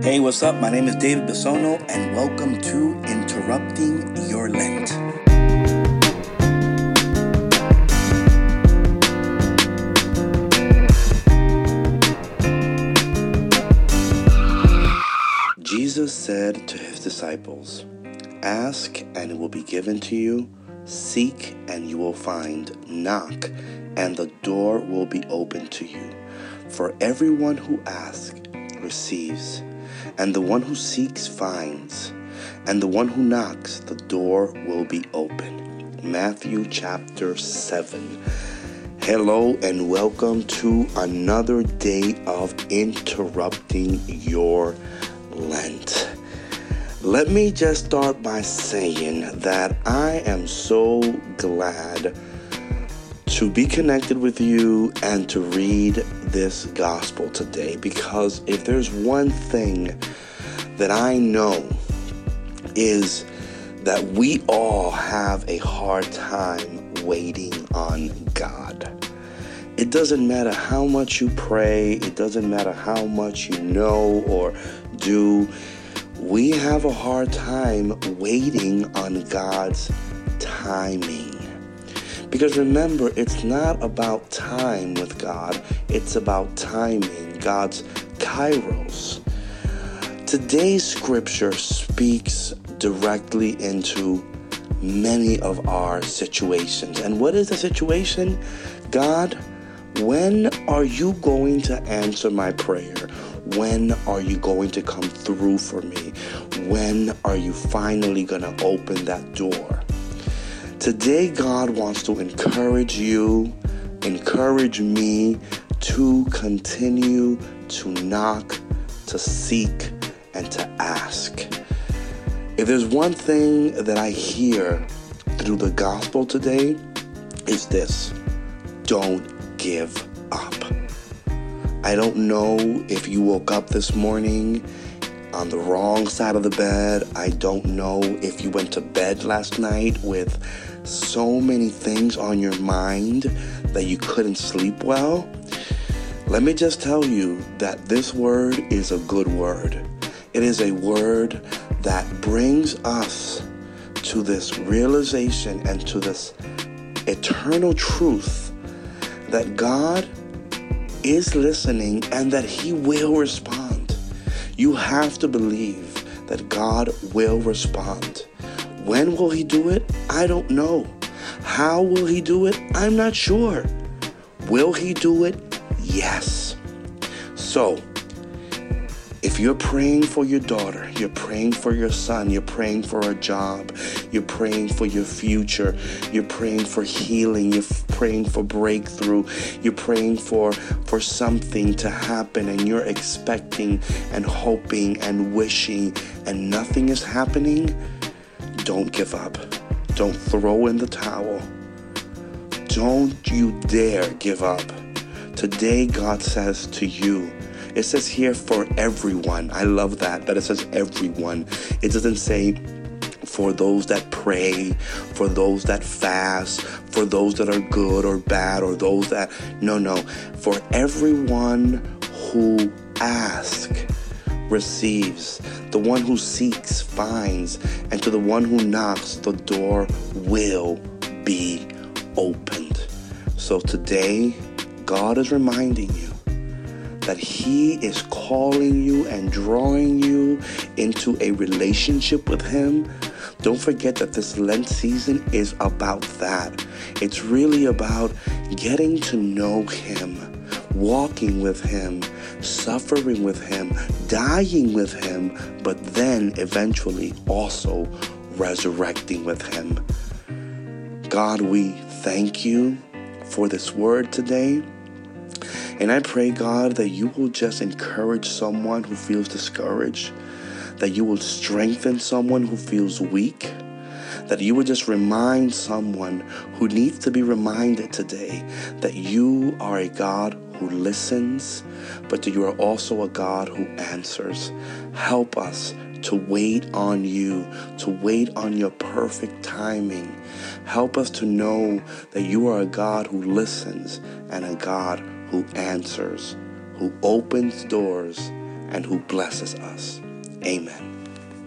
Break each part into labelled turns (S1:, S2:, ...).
S1: Hey, what's up? My name is David Bisono, and welcome to Interrupting Your Lent. Jesus said to his disciples, Ask and it will be given to you, seek and you will find, knock and the door will be opened to you. For everyone who asks receives, and the one who seeks finds, and the one who knocks, the door will be open. Matthew chapter 7. Hello and welcome to another day of interrupting your Lent. Let me just start by saying that I am so glad to be connected with you and to read this gospel today because if there's one thing that I know is that we all have a hard time waiting on God. It doesn't matter how much you pray, it doesn't matter how much you know or do. We have a hard time waiting on God's timing. Because remember, it's not about time with God, it's about timing, God's kairos. Today's scripture speaks directly into many of our situations. And what is the situation? God, when are you going to answer my prayer? When are you going to come through for me? When are you finally going to open that door? Today, God wants to encourage you, encourage me to continue to knock, to seek, and to ask. If there's one thing that I hear through the gospel today, is this don't give up. I don't know if you woke up this morning on the wrong side of the bed. I don't know if you went to bed last night with so many things on your mind that you couldn't sleep well, let me just tell you that this word is a good word. It is a word that brings us to this realization and to this eternal truth that God is listening and that He will respond. You have to believe that God will respond. When will he do it? I don't know. How will he do it? I'm not sure. Will he do it? Yes. So, if you're praying for your daughter, you're praying for your son, you're praying for a job, you're praying for your future, you're praying for healing, you're praying for breakthrough, you're praying for for something to happen and you're expecting and hoping and wishing and nothing is happening, don't give up. Don't throw in the towel. Don't you dare give up. Today, God says to you, it says here for everyone. I love that, that it says everyone. It doesn't say for those that pray, for those that fast, for those that are good or bad, or those that, no, no, for everyone who asks receives, the one who seeks finds, and to the one who knocks, the door will be opened. So today, God is reminding you that He is calling you and drawing you into a relationship with Him. Don't forget that this Lent season is about that. It's really about getting to know Him walking with Him, suffering with Him, dying with Him, but then eventually also resurrecting with Him. God, we thank you for this word today. And I pray, God, that you will just encourage someone who feels discouraged, that you will strengthen someone who feels weak that you would just remind someone who needs to be reminded today that you are a God who listens, but that you are also a God who answers. Help us to wait on you, to wait on your perfect timing. Help us to know that you are a God who listens and a God who answers, who opens doors and who blesses us. Amen.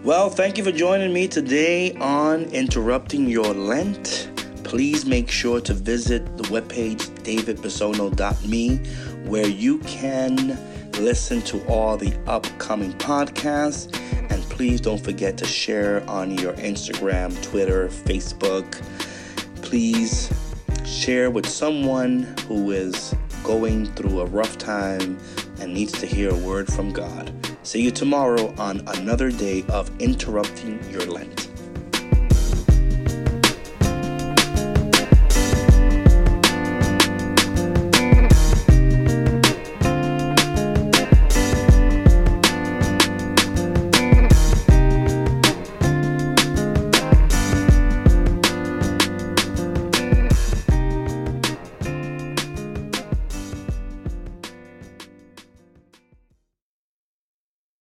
S1: Well, thank you for joining me today on Interrupting Your Lent. Please make sure to visit the webpage davidbisono.me where you can listen to all the upcoming podcasts. And please don't forget to share on your Instagram, Twitter, Facebook. Please share with someone who is going through a rough time and needs to hear a word from God. See you tomorrow on another day of interrupting your Lent.